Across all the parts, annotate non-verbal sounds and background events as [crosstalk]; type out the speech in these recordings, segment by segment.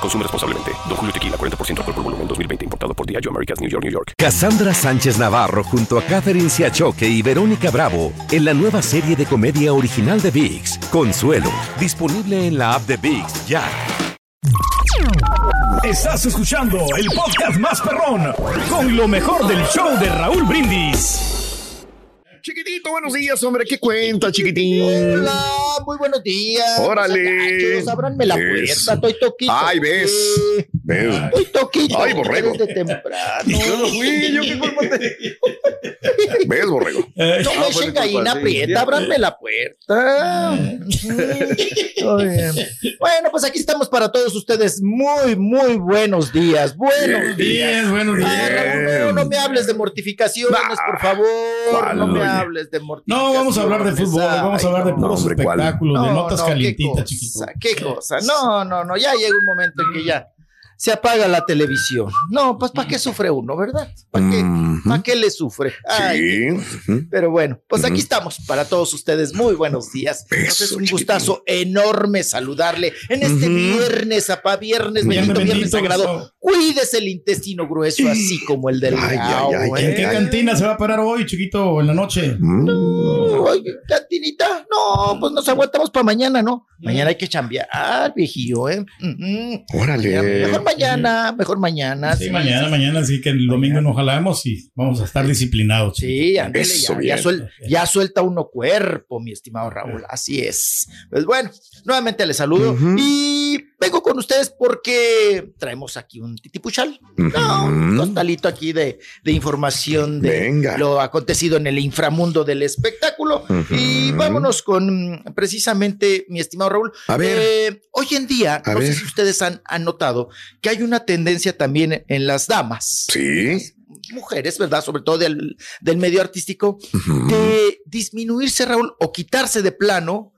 Consume responsablemente. Don Julio Tequila, 40% alcohol por volumen, 2020. Importado por Diageo Americas, New York, New York. Cassandra Sánchez Navarro junto a Catherine Siachoque y Verónica Bravo en la nueva serie de comedia original de VIX, Consuelo, disponible en la app de VIX ya. Estás escuchando el podcast más perrón con lo mejor del show de Raúl Brindis. Chiquitito, buenos días, hombre. ¿Qué cuenta, chiquitín? Hola, muy buenos días. Órale. Ábranme la puerta, estoy toquito. Ay, ves. Toquito. Ay, borrego. Desde temprano. Yo no fui, yo qué culpa ¿Ves, borrego? No me echen gallina prieta, ábranme la puerta. [laughs] Bueno, pues aquí estamos para todos ustedes. Muy, muy buenos días. Buenos días. buenos Ah, Raúl, no, no me hables de mortificaciones, por favor. ¿cuál, No me hables de mortificaciones. No, vamos a hablar de fútbol, vamos a hablar de puros espectáculos, de No, notas no, calientitas, qué chiquito. cosa, Qué cosa. No, no, no. Ya llega un momento en que ya se apaga la televisión. No, pues ¿para qué sufre uno, verdad? ¿Para qué. ¿para qué le sufre? Ay, Sí. pero bueno, pues aquí estamos para todos ustedes. Muy buenos días. Eso, es un gustazo enorme saludarle en este Ujú. viernes, papá, viernes, Viernes bendito, viernes sagrado. Cuídese el intestino grueso, así como el del Ay, ay, ay, ¿eh? ¿En qué cantina se va a parar hoy, chiquito, en la noche? Mm. Ay, cantinita, no, pues nos aguantamos para mañana, ¿no? Mañana hay que chambear, viejillo, ¿eh? Órale. Mejor mañana, mejor mañana. Sí, mañana, mañana, sí que el domingo nos jalamos y vamos a estar disciplinados. Sí, ándale, Eso, ya, ya, bien. suel- ya suelta uno cuerpo, mi estimado Raúl. Así es. Pues bueno, nuevamente les saludo y vengo con ustedes porque traemos aquí un titipuchal. No, un costalito aquí de, de información de Venga. lo acontecido en el inframundo del espectáculo. Y vámonos con mm, precisamente, mi estimado Raúl. A ver. eh, hoy en día, A no sé si ustedes han, han notado que hay una tendencia también en las damas Sí. mujeres, ¿verdad? Sobre todo del, del medio artístico, de disminuirse, Raúl, o quitarse de plano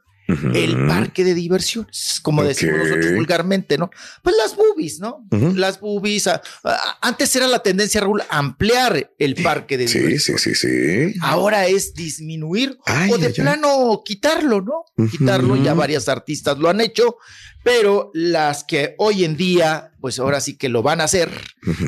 El parque de diversiones, como decimos nosotros vulgarmente, ¿no? Pues las boobies, ¿no? Las boobies. a- a- antes era la tendencia, Raúl, ampliar el parque de Sí, diversiones. sí, sí, sí. Ahora es disminuir Ay, o de ay, ay. plano quitarlo, ¿no? Quitarlo, ya varias artistas lo han hecho, pero las que hoy en día, pues ahora sí que lo van a hacer,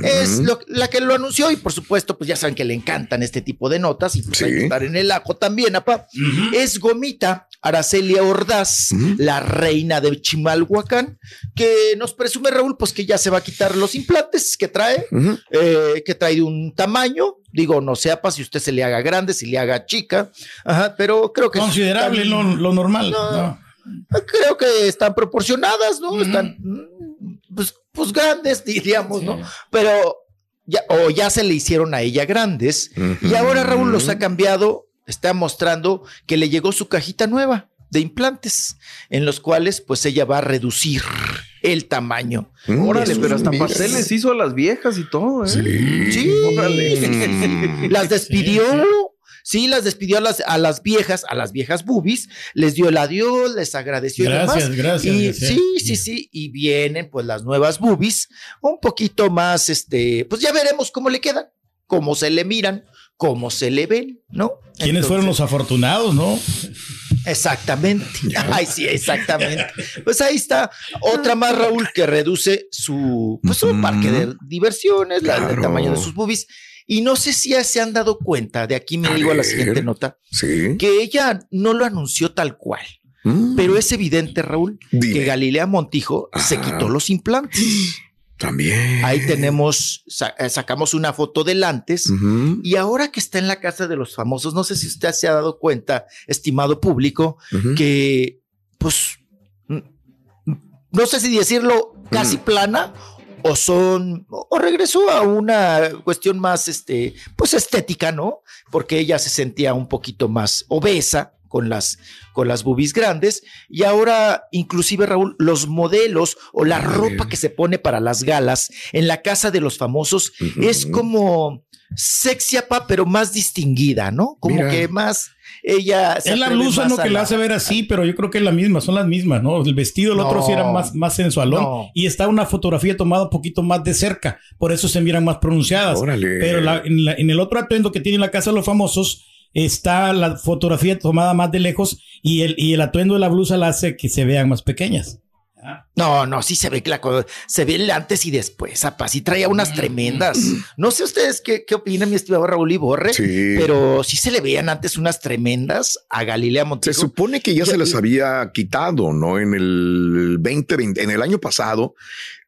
es lo- la que lo anunció y por supuesto, pues ya saben que le encantan este tipo de notas y pues hay Sí. que estar en el ajo también, apa. Es Gomita Aracelia Ordaz, la reina de Chimalhuacán, que nos presume Raúl, pues que ya se va a quitar los implantes que trae, eh, que trae de un tamaño, digo, no sepa si usted se le haga grande, si le haga chica, ajá, pero creo que Considerable lo, lo normal. No. ¿no? Creo que están proporcionadas, ¿no? Están mm, pues, pues grandes, [laughs] diríamos, ¿no? Pero ya, o ya se le hicieron a ella grandes. Y ahora Raúl los ha cambiado, está mostrando que le llegó su cajita nueva de implantes, en los cuales pues ella va a reducir el tamaño. Mm. Órale, pero hasta Mira. pasteles hizo a las viejas y todo, ¿eh? Sí. Sí, Órale. [laughs] las despidió. Sí, Sí, las despidió a las, a las viejas, a las viejas boobies, les dio el adiós, les agradeció y Gracias, demás. gracias, Y gracias. sí, sí, sí, y vienen pues las nuevas boobies, un poquito más, este, pues ya veremos cómo le quedan, cómo se le miran, cómo se le ven, ¿no? ¿Quiénes fueron los afortunados, no? Exactamente. [laughs] Ay, sí, exactamente. Pues ahí está otra más, Raúl, que reduce su, pues, su parque de diversiones, la- el tamaño de sus boobies. Y no sé si se han dado cuenta, de aquí me A digo a la siguiente nota, Sí. que ella no lo anunció tal cual, Mm. pero es evidente, Raúl, Dime. que Galilea Montijo se quitó los implantes. También. Ahí tenemos, eh, sacamos una foto del antes. Y ahora que está en la casa de los famosos, no sé si usted se ha dado cuenta, estimado público, que, pues, mm, no sé si decirlo casi plana o son, o regresó a una cuestión más, este, pues estética, ¿no? Porque ella se sentía un poquito más obesa, con las, con las boobies grandes. Y ahora, inclusive, Raúl, los modelos o la ropa que se pone para las galas en la casa de los famosos es como sexy, apa, pero más distinguida, ¿no? Como Mira. que más ella se Es la blusa más lo que la hace ver así, pero yo creo que es la misma, son las mismas, ¿no? El vestido, el otro sí era más, más sensualón. No. Y está una fotografía tomada un poquito más de cerca, por eso se miran más pronunciadas. Órale. Pero la- en, la- en el otro atuendo que tiene la Casa de los Famosos está la fotografía tomada más de lejos y el, y el atuendo de la blusa la hace que se vean más pequeñas. No, no, sí se ve que la se ve el antes y después, apa, sí traía unas tremendas. No sé ustedes qué, qué opinan, mi estimado Raúl Iborre, Sí. pero sí se le veían antes unas tremendas a Galilea Se Montijo. supone que ya se les había quitado, ¿no? En el 2020, en el año pasado,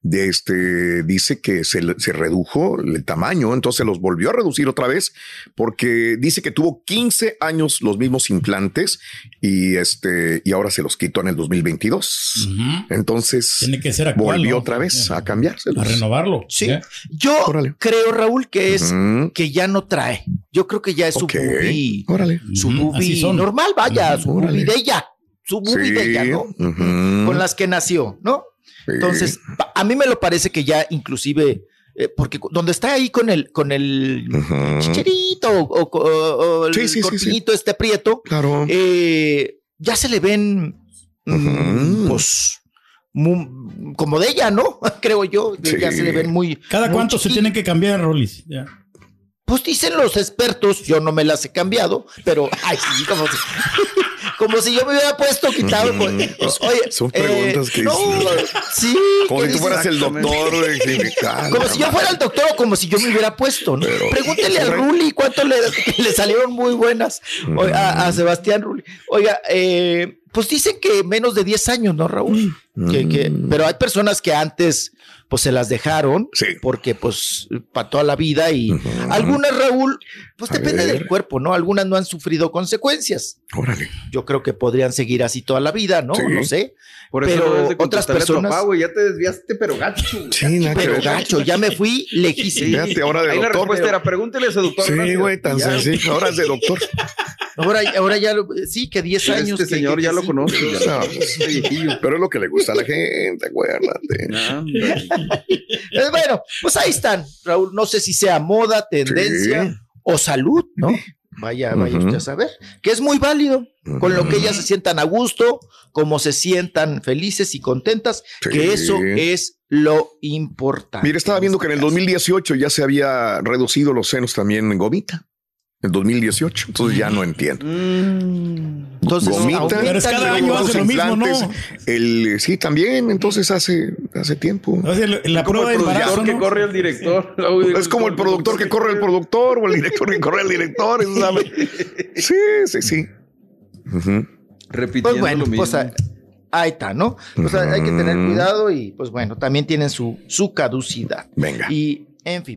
de este, dice que se, le- se redujo el tamaño, entonces los volvió a reducir otra vez, porque dice que tuvo 15 años los mismos implantes y este, y ahora se los quitó en el 2022. Entonces, Tiene que ser actual, volvió ¿no? otra vez a cambiárselos. A renovarlo. Sí. ¿eh? Yo Órale. creo, Raúl, que es que ya no trae. Yo creo que ya es su boobie, Órale. su así son. normal, vaya, su Órale. boobie de ella, su boobie de ella, ¿no? Con las que nació, ¿no? Entonces, a mí me lo parece que ya inclusive, eh, porque donde está ahí con el, con el Ujú. chicherito o, o- o el Sí, sí, sí, sí. corpiñito este prieto, Claro. eh, ya se le ven, mm, pues, como de ella, ¿no? [laughs] Creo yo, ya se le ven muy... ¿Cada muy cuánto se tienen que cambiar, Rolis? Ya. Pues dicen los expertos, yo no me las he cambiado, pero, ay, sí, como si, como si yo me hubiera puesto quitado. pues, oye, Son preguntas que no, sí. Como ¿qué si tú fueras el doctor. Como si yo fuera el doctor o como si yo me hubiera puesto, ¿no? Pero- Pregúntele al Ruli cuánto le, [laughs] le salieron muy buenas a, a Sebastián Ruli. Oiga, eh, pues dicen que menos de 10 años, ¿no, Raúl? Que, que- pero hay personas que antes pues se las dejaron Sí. porque pues para toda la vida y algunas, Raúl, pues A depende ver. del cuerpo, ¿no? Algunas no han sufrido consecuencias. Órale. Yo creo que podrían seguir así toda la vida, ¿no? Sí. No sé. Por eso Pero no de otras personas- papá, güey, ya te desviaste, pero gacho. Sí, que Pero gacho, ya me fui lejísimo. Ahora de Ahí la respuesta era, pregúntele a ese doctor. Sí, güey, tan sencillo. Ahora es de doctor. Ahora, ahora ya, lo- sí, que 10 años. Este que- señor que- ya que lo sí. conozco. ya. No. Este. Pero es lo que le gusta a la gente, acuérdate. [laughs] Hombre. Eh, Bueno, pues ahí están, Raúl. No sé si sea moda, tendencia Sí. o salud, ¿no? Vaya, vaya usted a saber, que es muy válido, con lo que ellas se sientan a gusto, como se sientan felices y contentas, Sí. que eso es lo importante. Mira, estaba viendo que en el este caso. 2018 ya se había reducido los senos también en gomita. En 2018. Entonces ya no entiendo. Entonces, Gomita. aumentan Pero es cada año hace lo mismo, ¿no? implantes, El, sí, también. Entonces hace, hace tiempo. O sea, la Como prueba el productor que ¿no? corre al director. Es como el productor que corre al productor o el director que corre al director. ¿sabes? [laughs] Sí, sí, sí. Ujú. Repitiendo Pues bueno, lo mismo. pues ah, ahí está, ¿no? O sea, hay que tener cuidado y pues bueno, también tienen su, su caducidad. Venga. Y en fin.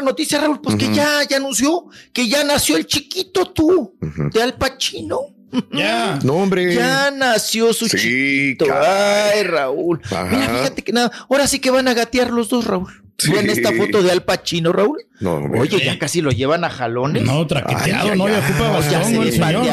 Otra, noticia, Raúl, pues que ya, ya anunció que ya nació el chiquito tú, de Al Pacino. Ya. [laughs] No, hombre. Ya nació su Sí, chiquito. caray. Ay, Raúl. Ajá. Mira, fíjate que nada. Ahora sí que van a gatear los dos, Raúl. Sí. ¿Ven esta foto de Al Pacino, Raúl? No, hombre. Oye, ya casi lo llevan a jalones. No, traqueteado, Ay, ¿no? ay, Ya ocupa ay. ya bastón, se El señor, ¿no?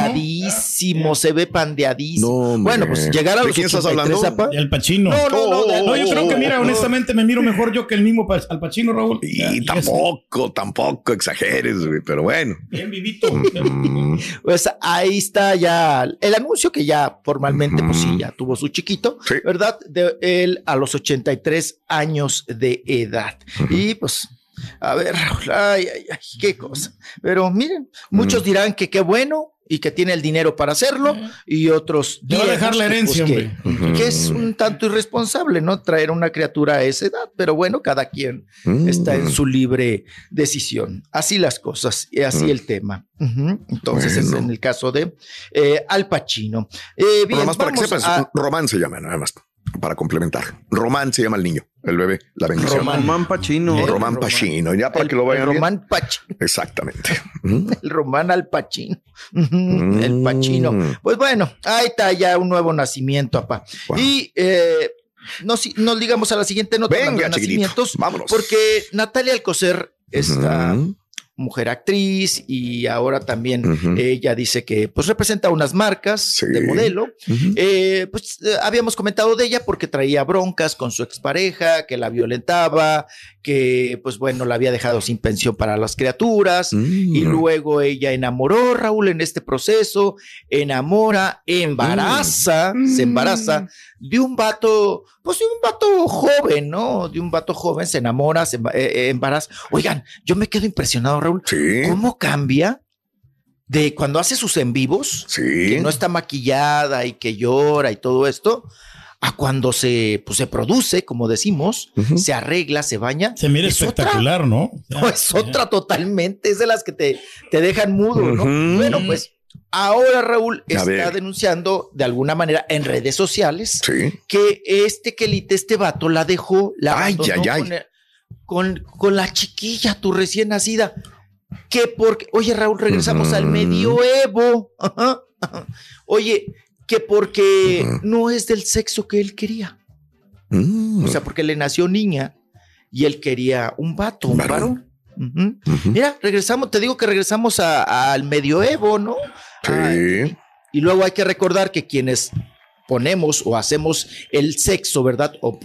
Pandeadísimo, se ve pandeadísimo. bueno, pues llegar a ¿De los quién estás 83, hablando? apa. Y Al Pacino. No, no, no, de- No, yo creo que, mira, Oh, oh, honestamente me miro mejor yo que el mismo Al Pacino, Raúl. Y tampoco, tampoco exageres, güey, pero bueno. Bien vivito. Mm, [laughs] Pues ahí está ya el anuncio que ya formalmente, pues sí, ya tuvo su chiquito, Sí. ¿verdad? De él a los 83 años de edad. Y pues, a ver, Raúl, ay, ay, ay, qué cosa. Pero miren, muchos dirán que qué bueno y que tiene el dinero para hacerlo, y otros Te va a dejar la que, pues, herencia, que- hombre. que es un tanto irresponsable, ¿no? Traer una criatura a esa edad, pero bueno, cada quien está en su libre decisión. Así las cosas y así Mm. el tema. Entonces es en el caso de eh, Al Pacino. Eh, bien, para que vamos sepas, a- Román se llama, nada más, para complementar. Román se llama el niño, el bebé, la bendición. Román. Román Pachino. Román Román. Pacino, ya para el, que lo el vayan viendo. Román Pacino, Exactamente. [laughs] El Román Al Pacino. Ujú, [laughs] El Pacino. Mm. Pues bueno, ahí está ya un nuevo nacimiento, papá. Wow. Y eh, nos, nos digamos a la siguiente nota Venga, de nacimientos, vámonos. porque Natalia Alcocer, Ujú, mujer actriz, y ahora también ella dice que pues representa unas marcas Sí. de modelo. Eh, pues eh, habíamos comentado de ella porque traía broncas con su expareja, que la violentaba, que pues bueno, la había dejado sin pensión para las criaturas. Y Mm. luego ella enamoró a Raúl en este proceso, enamora, embaraza, Mm. se embaraza de un vato, pues de un vato joven, ¿no? De un vato joven, se enamora, se eh, eh, embaraza. Oigan, yo me quedo impresionado, Raúl. Sí, ¿Cómo cambia de cuando hace sus en vivos, sí. que no está maquillada y que llora y todo esto, a cuando se, pues, se produce, como decimos, se arregla, se baña? Se mira Es otra. espectacular, ¿no? No, [laughs] es otra totalmente, es de las que te, te dejan mudo, ¿no? Bueno, pues ahora Raúl A está ver. denunciando de alguna manera en redes sociales Sí. que este quelite, este vato, la dejó, la Ay, abandonó ay, ay. Con, el- con, con la chiquilla, tu recién nacida. Que porque, oye Raúl, regresamos al medioevo. Ajá, [laughs] ajá. Oye, que porque no es del sexo que él quería. Mm. O sea, porque le nació niña y él quería un vato, un Varón. Mira, regresamos, te digo que regresamos a- al medioevo, ¿no? Sí. y luego hay que recordar que quienes ponemos o hacemos el sexo, ¿verdad? O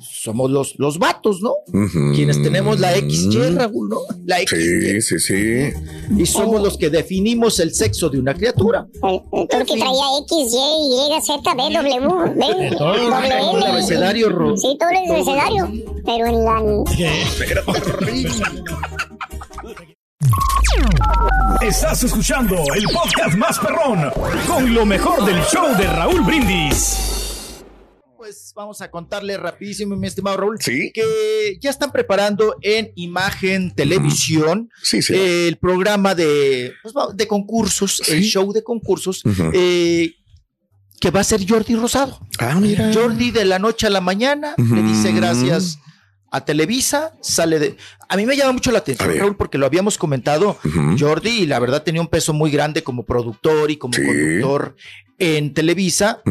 somos los, los vatos, ¿no? Ujú. Quienes tenemos la XY, Raúl, ¿no? La XY. Sí, sí, sí. Y somos los que definimos el sexo de una criatura. El, el turqui traía X, Y, Z, B, W, B, [laughs] Todo el abecedario, Ro- Sí, todo el abecedario. Pero en la... Estás escuchando el podcast más perrón con lo mejor del show de Raúl Brindis. Pues vamos a contarle rapidísimo, mi estimado Raúl, Sí. que ya están preparando en Imagen Televisión Sí, sí. el programa de, pues, de concursos, el show de concursos, eh, que va a ser Jordi Rosado. Ah, mira. Jordi de la noche a la mañana le dice gracias a Televisa, sale de... A mí me llama mucho la atención. Raúl, porque lo habíamos comentado. Jordi, y la verdad, tenía un peso muy grande como productor y como Sí. conductor en Televisa.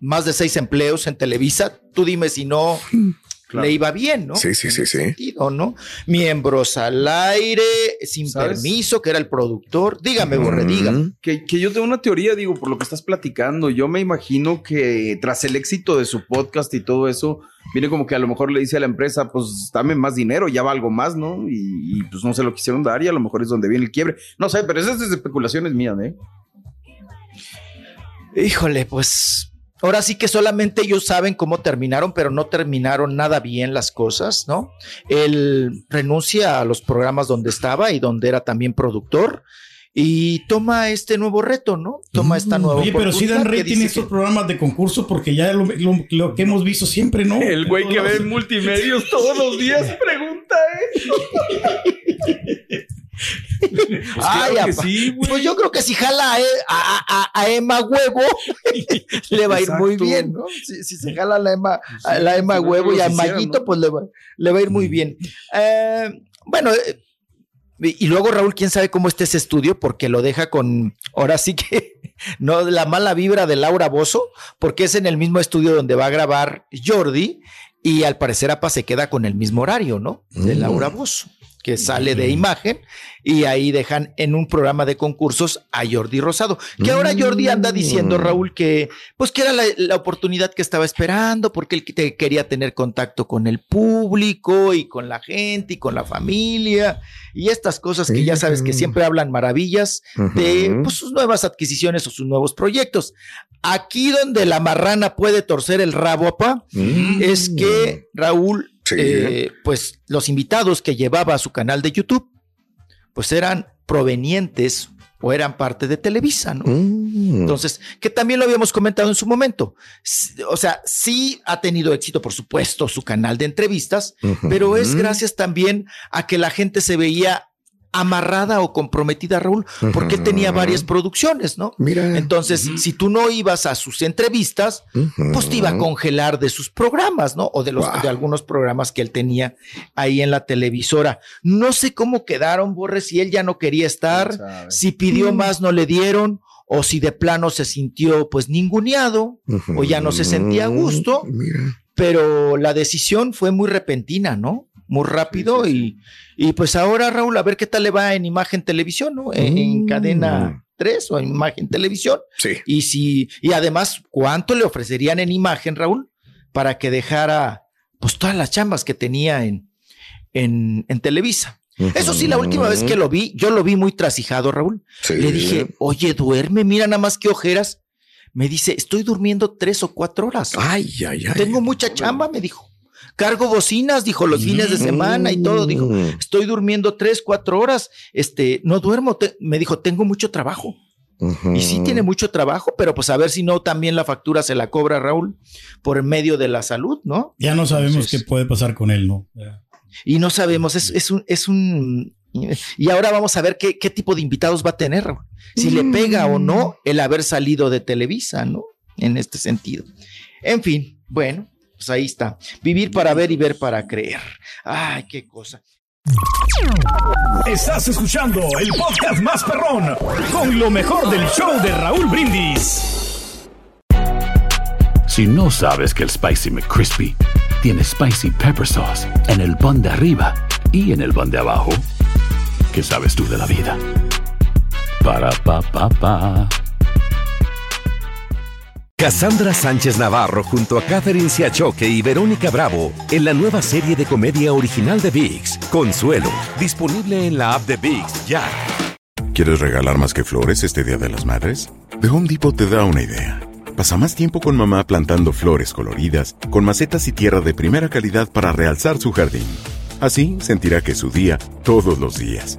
Más de seis empleos en Televisa. Tú dime si no le iba bien, ¿no? Sí, sí, En sí, sí. sentido, ¿no? Miembros al aire, sin ¿Sabes? permiso, que era el productor. Dígame, Borre, Ujú. dígame. Que, que yo tengo una teoría, digo, por lo que estás platicando. Yo me imagino que tras el éxito de su podcast y todo eso, viene como que a lo mejor le dice a la empresa, pues dame más dinero, ya va algo más, ¿no? Y, y, pues no se lo quisieron dar y a lo mejor es donde viene el quiebre. No sé, pero esas es especulaciones mías, ¿eh? Híjole, pues ahora sí que solamente ellos saben cómo terminaron, pero no terminaron nada bien las cosas, ¿no? Él renuncia a los programas donde estaba y donde era también productor y toma este nuevo reto, ¿no? Toma esta nueva Oye, pero sí dan rating estos que- programas de concurso porque ya lo, lo- lo que hemos visto siempre, ¿no? El güey que ve multimedios todos los días [laughs] pregunta, ¿eh? [laughs] Ay, claro que apa. sí, güey. Pues yo creo que si jala a, E- a- a- a Emma Huevo, [laughs] le va a ir muy bien, ¿no? Si, si se jala a la Emma, a la Emma Huevo y a Mayito, ¿no? pues le va, le va a ir muy bien. Eh, bueno, eh, y luego Raúl, quién sabe cómo está ese estudio, porque lo deja con, ahora sí que, [laughs] no, la mala vibra de Laura Bozo, porque es en el mismo estudio donde va a grabar Jordi, y al parecer APA se queda con el mismo horario, ¿no? De Mm. Laura Bozo. Que sale de imagen y ahí dejan en un programa de concursos a Jordi Rosado, que ahora Jordi anda diciendo, Raúl, que pues que era la, la oportunidad que estaba esperando porque él te- quería tener contacto con el público y con la gente y con la familia y estas cosas que ya sabes que siempre hablan maravillas de pues, sus nuevas adquisiciones o sus nuevos proyectos. Aquí donde la marrana puede torcer el rabo, Mm. es que Raúl, Sí. eh, pues los invitados que llevaba a su canal de YouTube, pues eran provenientes o eran parte de Televisa, ¿no? Mm. Entonces, que también lo habíamos comentado en su momento. O sea, sí ha tenido éxito, por supuesto, su canal de entrevistas, pero es gracias también a que la gente se veía amarrada o comprometida, Raúl, porque él tenía varias producciones, ¿no? Mira. Entonces, si tú no ibas a sus entrevistas, pues te iba a congelar de sus programas, ¿no? O de los Wow. de algunos programas que él tenía ahí en la televisora. No sé cómo quedaron, Borre, si él ya no quería estar, si pidió más no le dieron, o si de plano se sintió pues ninguneado, o ya no se sentía a gusto, Mira. pero la decisión fue muy repentina, ¿no? Muy rápido y, y pues ahora Raúl, a ver qué tal le va en imagen televisión, ¿no? En, en Mm. cadena 3 o en imagen televisión. Sí. Y si, y además, ¿cuánto le ofrecerían en imagen, Raúl? Para que dejara pues todas las chambas que tenía en, en, en Televisa. Eso sí, la última vez que lo vi, yo lo vi muy trasijado, Raúl. Sí. Le dije, oye, duerme, mira nada más que ojeras. Me dice, estoy durmiendo tres o cuatro horas. Ay, ay, ay. Tengo mucha chamba, me dijo. Cargo bocinas, dijo, los fines de semana y todo. Dijo, Mm. estoy durmiendo tres, cuatro horas. Este, no duermo. te- me dijo, tengo mucho trabajo. Y sí tiene mucho trabajo, pero pues a ver si no también la factura se la cobra Raúl por medio de la salud, ¿no? Ya no sabemos Entonces- qué puede pasar con él, ¿no? Y no sabemos, es, es un, es un. Y ahora vamos a ver qué, qué tipo de invitados va a tener, Raúl. Si le pega o no el haber salido de Televisa, ¿no? En este sentido. En fin, bueno, pues ahí está. Vivir para ver y ver para creer. Ay, qué cosa. Estás escuchando el podcast más perrón con lo mejor del show de Raúl Brindis. Si no sabes que el Spicy McCrispy tiene Spicy Pepper Sauce en el pan de arriba y en el pan de abajo, ¿qué sabes tú de la vida? Para, pa, pa, pa. Cassandra Sánchez Navarro junto a Catherine Siachoque y Verónica Bravo en la nueva serie de comedia original de VIX, Consuelo, disponible en la app de VIX ya. ¿Quieres regalar más que flores este Día de las Madres? The Home Depot te da una idea. Pasa más tiempo con mamá plantando flores coloridas, con macetas y tierra de primera calidad para realzar su jardín. Así sentirá que es su día todos los días.